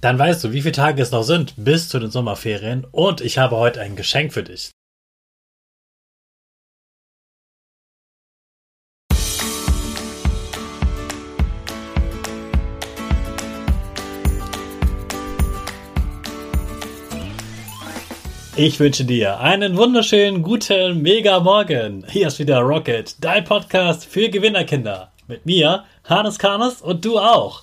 Dann weißt du, wie viele Tage es noch sind bis zu den Sommerferien und ich habe heute ein Geschenk für dich. Ich wünsche dir einen wunderschönen guten Mega Morgen. Hier ist wieder Rocket, dein Podcast für Gewinnerkinder. Mit mir, Hannes Karnes und du auch.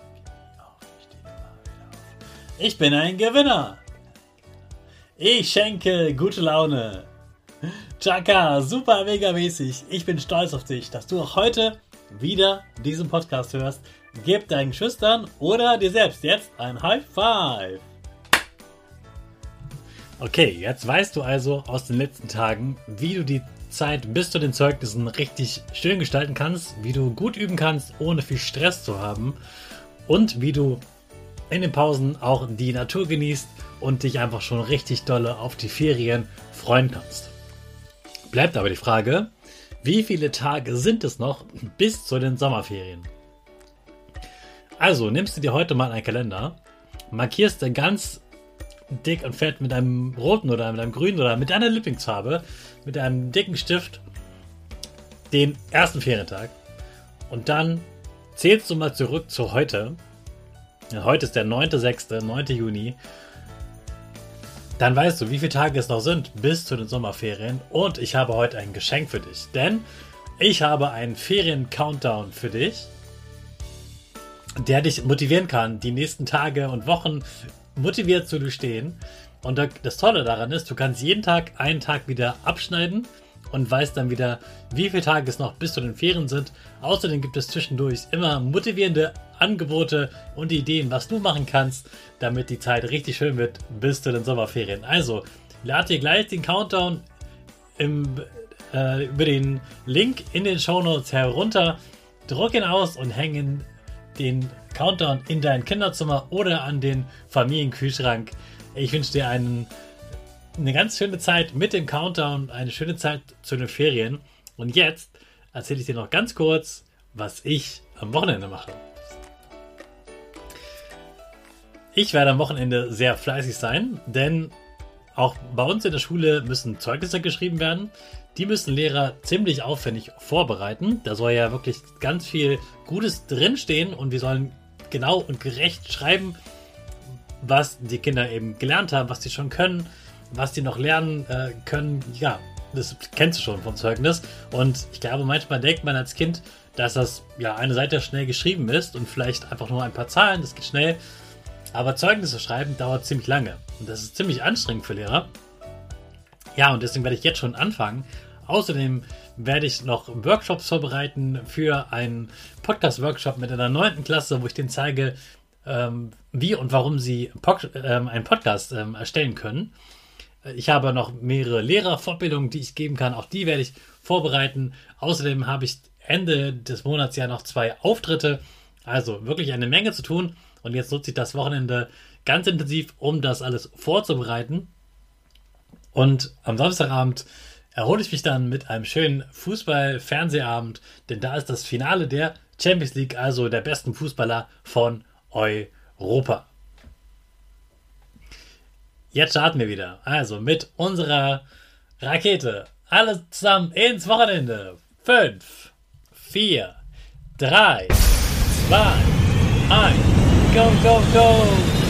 Ich bin ein Gewinner. Ich schenke gute Laune. Chaka, super mega mäßig. Ich bin stolz auf dich, dass du auch heute wieder diesen Podcast hörst. Gib deinen Schüchtern oder dir selbst jetzt ein High Five. Okay, jetzt weißt du also aus den letzten Tagen, wie du die Zeit bis zu den Zeugnissen richtig schön gestalten kannst, wie du gut üben kannst, ohne viel Stress zu haben und wie du in den Pausen auch die Natur genießt und dich einfach schon richtig dolle auf die Ferien freuen kannst. Bleibt aber die Frage, wie viele Tage sind es noch bis zu den Sommerferien? Also nimmst du dir heute mal einen Kalender, markierst du ganz dick und fett mit einem roten oder mit einem grünen oder mit deiner Lieblingsfarbe, mit einem dicken Stift den ersten Ferientag und dann zählst du mal zurück zu heute. Heute ist der 9.6., 9. Juni dann weißt du, wie viele Tage es noch sind bis zu den Sommerferien. Und ich habe heute ein Geschenk für dich. Denn ich habe einen Ferien-Countdown für dich, der dich motivieren kann, die nächsten Tage und Wochen motiviert zu durchstehen. Und das Tolle daran ist, du kannst jeden Tag einen Tag wieder abschneiden und weißt dann wieder, wie viele Tage es noch bis zu den Ferien sind. Außerdem gibt es zwischendurch immer motivierende Angebote und Ideen, was du machen kannst, damit die Zeit richtig schön wird bis zu den Sommerferien. Also, lad dir gleich den Countdown im, äh, über den Link in den Show Notes herunter, druck ihn aus und hängen den Countdown in dein Kinderzimmer oder an den Familienkühlschrank. Ich wünsche dir einen eine ganz schöne Zeit mit dem Countdown, eine schöne Zeit zu den Ferien. Und jetzt erzähle ich dir noch ganz kurz, was ich am Wochenende mache. Ich werde am Wochenende sehr fleißig sein, denn auch bei uns in der Schule müssen Zeugnisse geschrieben werden. Die müssen Lehrer ziemlich aufwendig vorbereiten. Da soll ja wirklich ganz viel Gutes drinstehen und wir sollen genau und gerecht schreiben, was die Kinder eben gelernt haben, was sie schon können was die noch lernen äh, können, ja, das kennst du schon vom Zeugnis. Und ich glaube, manchmal denkt man als Kind, dass das ja eine Seite schnell geschrieben ist und vielleicht einfach nur ein paar Zahlen, das geht schnell. Aber Zeugnisse schreiben dauert ziemlich lange. Und das ist ziemlich anstrengend für Lehrer. Ja, und deswegen werde ich jetzt schon anfangen. Außerdem werde ich noch Workshops vorbereiten für einen Podcast-Workshop mit einer neunten Klasse, wo ich denen zeige, ähm, wie und warum sie ähm, einen Podcast ähm, erstellen können. Ich habe noch mehrere Lehrerfortbildungen, die ich geben kann. Auch die werde ich vorbereiten. Außerdem habe ich Ende des Monats ja noch zwei Auftritte. Also wirklich eine Menge zu tun. Und jetzt nutze ich das Wochenende ganz intensiv, um das alles vorzubereiten. Und am Samstagabend erhole ich mich dann mit einem schönen Fußball-Fernsehabend, denn da ist das Finale der Champions League, also der besten Fußballer von Europa. Jetzt starten wir wieder. Also mit unserer Rakete. Alles zusammen ins Wochenende. 5, 4, 3, 2, 1. Go, go, go!